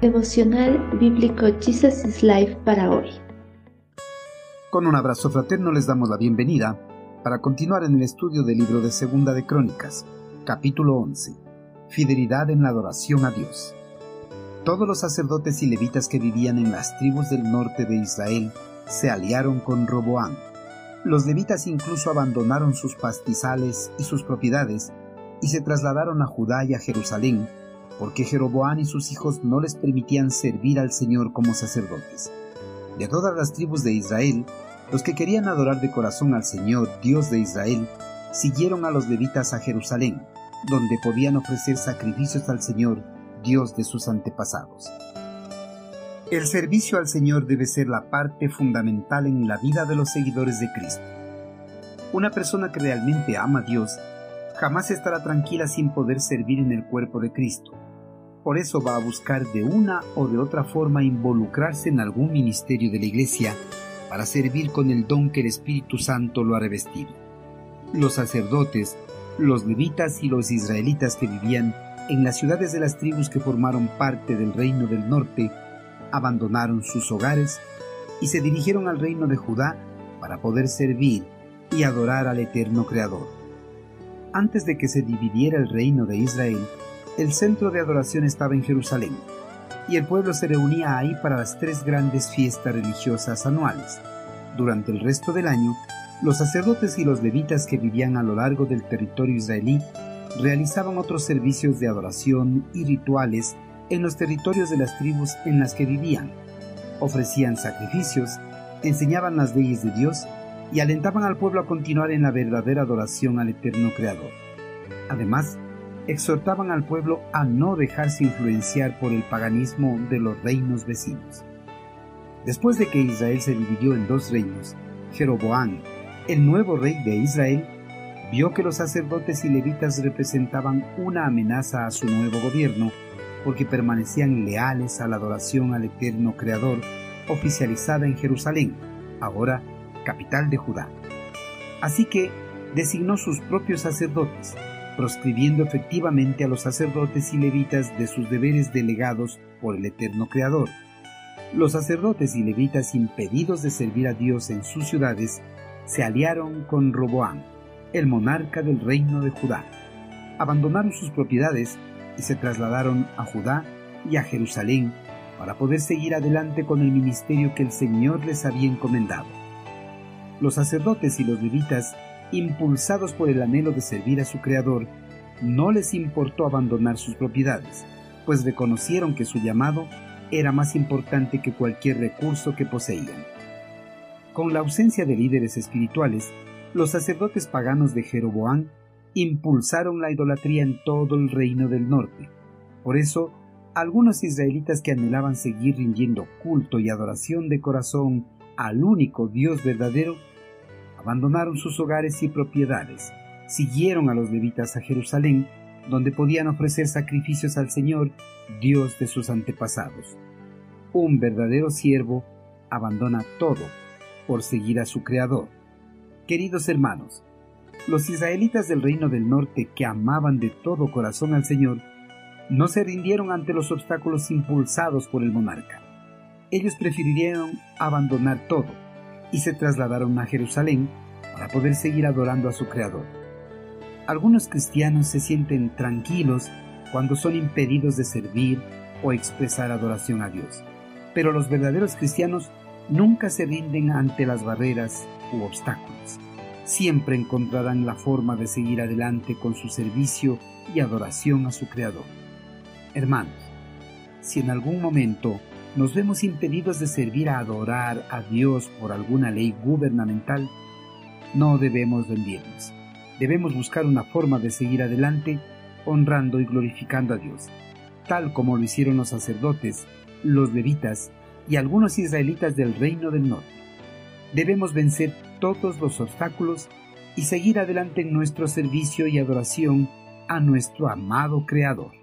Devocional Bíblico Jesus is Life para hoy. Con un abrazo fraterno les damos la bienvenida para continuar en el estudio del libro de Segunda de Crónicas, capítulo 11. Fidelidad en la adoración a Dios. Todos los sacerdotes y levitas que vivían en las tribus del norte de Israel se aliaron con Roboán. Los levitas incluso abandonaron sus pastizales y sus propiedades y se trasladaron a Judá y a Jerusalén porque Jeroboán y sus hijos no les permitían servir al Señor como sacerdotes. De todas las tribus de Israel, los que querían adorar de corazón al Señor, Dios de Israel, siguieron a los levitas a Jerusalén, donde podían ofrecer sacrificios al Señor, Dios de sus antepasados. El servicio al Señor debe ser la parte fundamental en la vida de los seguidores de Cristo. Una persona que realmente ama a Dios jamás estará tranquila sin poder servir en el cuerpo de Cristo, por eso va a buscar de una o de otra forma involucrarse en algún ministerio de la Iglesia para servir con el don que el Espíritu Santo lo ha revestido. Los sacerdotes, los levitas y los israelitas que vivían en las ciudades de las tribus que formaron parte del reino del norte abandonaron sus hogares y se dirigieron al reino de Judá para poder servir y adorar al eterno Creador. Antes de que se dividiera el reino de Israel, el centro de adoración estaba en Jerusalén, y el pueblo se reunía ahí para las tres grandes fiestas religiosas anuales. Durante el resto del año, los sacerdotes y los levitas que vivían a lo largo del territorio israelí realizaban otros servicios de adoración y rituales en los territorios de las tribus en las que vivían. Ofrecían sacrificios, enseñaban las leyes de Dios y alentaban al pueblo a continuar en la verdadera adoración al eterno Creador. Además, exhortaban al pueblo a no dejarse influenciar por el paganismo de los reinos vecinos. Después de que Israel se dividió en dos reinos, Jeroboán, el nuevo rey de Israel, vio que los sacerdotes y levitas representaban una amenaza a su nuevo gobierno porque permanecían leales a la adoración al eterno Creador oficializada en Jerusalén, ahora capital de Judá. Así que designó sus propios sacerdotes, proscribiendo efectivamente a los sacerdotes y levitas de sus deberes delegados por el eterno Creador. Los sacerdotes y levitas impedidos de servir a Dios en sus ciudades se aliaron con Roboán, el monarca del reino de Judá. Abandonaron sus propiedades y se trasladaron a Judá y a Jerusalén para poder seguir adelante con el ministerio que el Señor les había encomendado. Los sacerdotes y los levitas impulsados por el anhelo de servir a su Creador, no les importó abandonar sus propiedades, pues reconocieron que su llamado era más importante que cualquier recurso que poseían. Con la ausencia de líderes espirituales, los sacerdotes paganos de Jeroboán impulsaron la idolatría en todo el reino del norte. Por eso, algunos israelitas que anhelaban seguir rindiendo culto y adoración de corazón al único Dios verdadero abandonaron sus hogares y propiedades, siguieron a los levitas a Jerusalén, donde podían ofrecer sacrificios al Señor, Dios de sus antepasados. Un verdadero siervo abandona todo por seguir a su Creador. Queridos hermanos, los israelitas del reino del norte que amaban de todo corazón al Señor, no se rindieron ante los obstáculos impulsados por el monarca. Ellos prefirieron abandonar todo y se trasladaron a Jerusalén para poder seguir adorando a su Creador. Algunos cristianos se sienten tranquilos cuando son impedidos de servir o expresar adoración a Dios, pero los verdaderos cristianos nunca se rinden ante las barreras u obstáculos. Siempre encontrarán la forma de seguir adelante con su servicio y adoración a su Creador. Hermanos, si en algún momento nos vemos impedidos de servir a adorar a Dios por alguna ley gubernamental, no debemos rendirnos. Debemos buscar una forma de seguir adelante honrando y glorificando a Dios, tal como lo hicieron los sacerdotes, los levitas y algunos israelitas del reino del norte. Debemos vencer todos los obstáculos y seguir adelante en nuestro servicio y adoración a nuestro amado Creador.